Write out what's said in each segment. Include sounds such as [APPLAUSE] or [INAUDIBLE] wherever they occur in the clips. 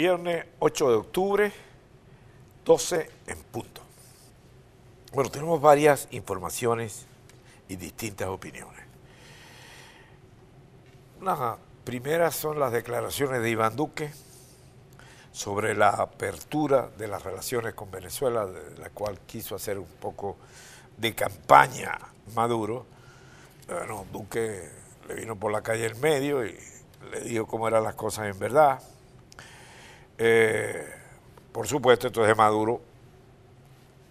Viernes 8 de octubre, 12 en punto. Bueno, tenemos varias informaciones y distintas opiniones. Las primeras son las declaraciones de Iván Duque sobre la apertura de las relaciones con Venezuela, de la cual quiso hacer un poco de campaña Maduro. Duque le vino por la calle en medio y le dijo cómo eran las cosas en verdad. Eh, por supuesto, entonces Maduro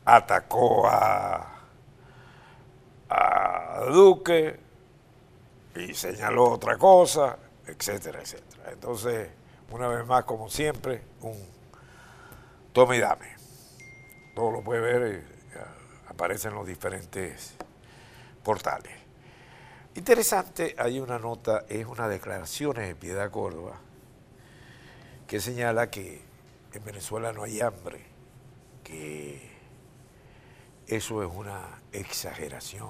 atacó a, Duque y señaló otra cosa, etcétera, etcétera. Entonces, una vez más, como siempre, un tome y dame. Todo lo puede ver, eh, aparece en los diferentes portales. Interesante, hay una nota, es una declaración de Piedad Córdoba, que señala que en Venezuela no hay hambre, que eso es una exageración.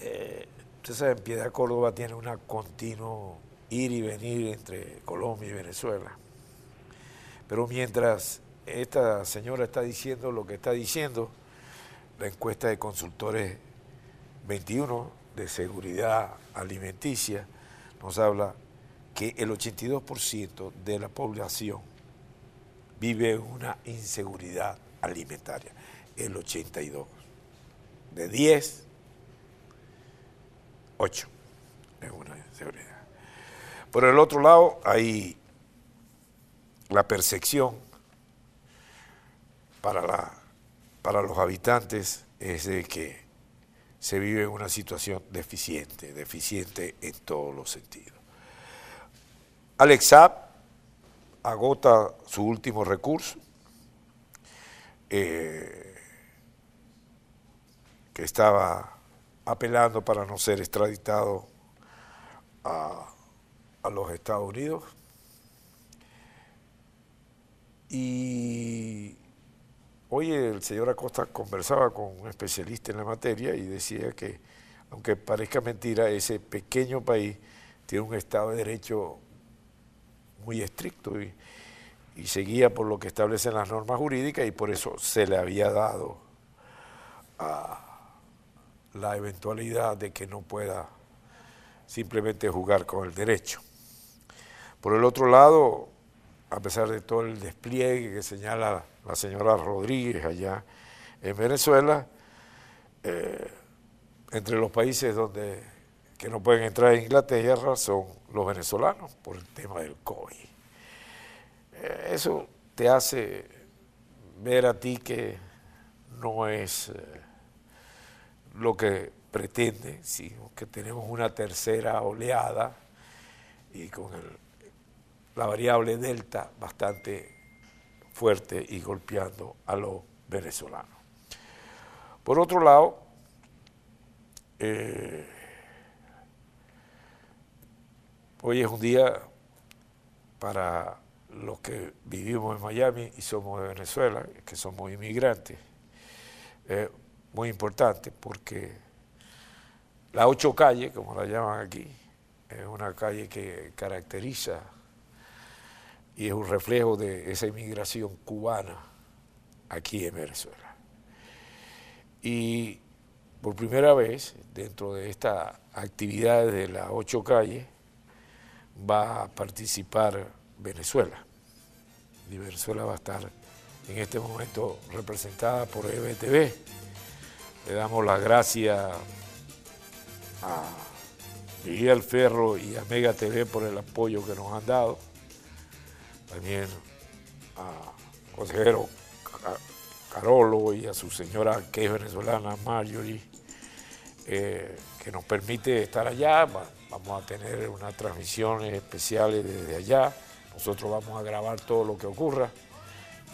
Eh, usted sabe, Piedad Córdoba tiene un continuo ir y venir entre Colombia y Venezuela. Pero mientras esta señora está diciendo lo que está diciendo, la encuesta de consultores 21 de seguridad alimenticia nos habla que el 82% de la población vive una inseguridad alimentaria. El 82. De 10, 8 es una inseguridad. Por el otro lado, hay la percepción para, la, para los habitantes es de que se vive una situación deficiente, deficiente en todos los sentidos. Alex agota su último recurso, eh, que estaba apelando para no ser extraditado a, a los Estados Unidos. Y Hoy el señor Acosta conversaba con un especialista en la materia y decía que, aunque parezca mentira, ese pequeño país tiene un Estado de Derecho muy estricto y, seguía por lo que establecen las normas jurídicas y por eso se le había dado la eventualidad de que no pueda simplemente jugar con el derecho. Por el otro lado, a pesar de todo el despliegue que señala la señora Rodríguez allá en Venezuela, eh, entre los países donde que no pueden entrar en Inglaterra son los venezolanos por el tema del COVID. Eh, eso te hace ver a ti que no es eh, lo que pretende, sino que tenemos una tercera oleada y con la variable delta bastante fuerte y golpeando a los venezolanos. Por otro lado, eh, hoy es un día para los que vivimos en Miami y somos de Venezuela, que somos inmigrantes, muy importante porque la ocho calle, como la llaman aquí, es una calle que caracteriza y es un reflejo de esa inmigración cubana aquí en Venezuela. Y por primera vez, dentro de esta actividad de las ocho calles, va a participar Venezuela. Y Venezuela va a estar en este momento representada por EBTV. Le damos las gracias a Miguel Ferro y a Mega TV por el apoyo que nos han dado también a consejero Carolo y a su señora que es venezolana, Marjorie, eh, que nos permite estar allá. Vamos a tener unas transmisiones especiales desde allá. Nosotros vamos a grabar todo lo que ocurra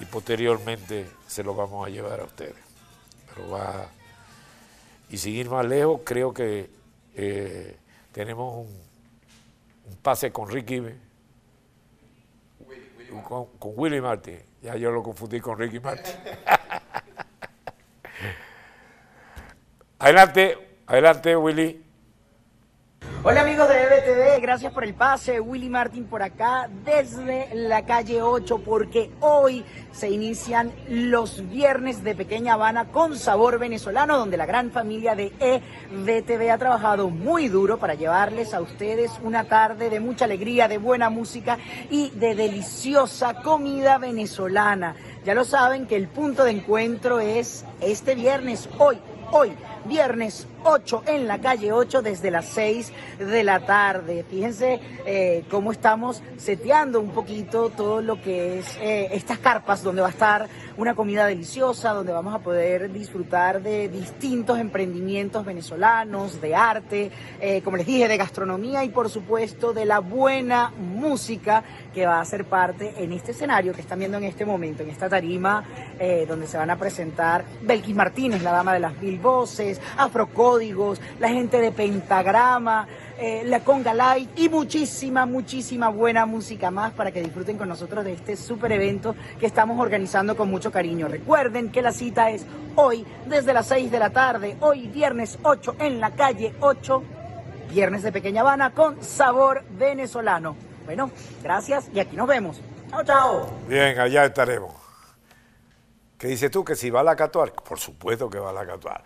y posteriormente se lo vamos a llevar a ustedes. Pero va y seguir más lejos, creo que eh, tenemos un, pase con Ricky con, Willy Martin. Ya yo lo confundí con Ricky Martin. [LAUGHS] adelante, adelante Willy. Hola amigos de EBTV, gracias por el pase. Willy Martin por acá desde la calle 8 porque hoy se inician los viernes de Pequeña Habana con sabor venezolano donde la gran familia de EBTV ha trabajado muy duro para llevarles a ustedes una tarde de mucha alegría, de buena música y de deliciosa comida venezolana. Ya lo saben que el punto de encuentro es este viernes, hoy, hoy, viernes 8 en la calle 8 desde las 6 de la tarde. Fíjense eh, cómo estamos seteando un poquito todo lo que es eh, estas carpas donde va a estar una comida deliciosa, donde vamos a poder disfrutar de distintos emprendimientos venezolanos, de arte, eh, como les dije, de gastronomía y por supuesto de la buena música que va a ser parte en este escenario que están viendo en este momento, en esta tarima donde se van a presentar Belkis Martínez, la dama de las mil voces, La gente de Pentagrama, eh, la Conga Light y muchísima, muchísima buena música más para que disfruten con nosotros de este super evento que estamos organizando con mucho cariño. Recuerden que la cita es hoy desde las 6 de la tarde, hoy viernes 8 en la calle 8, viernes de Pequeña Habana con sabor venezolano. Bueno, gracias y aquí nos vemos. Chao, chao. Bien, allá estaremos. ¿Qué dices tú? ¿Que si va a la Catuar? Por supuesto que va a la Catuar.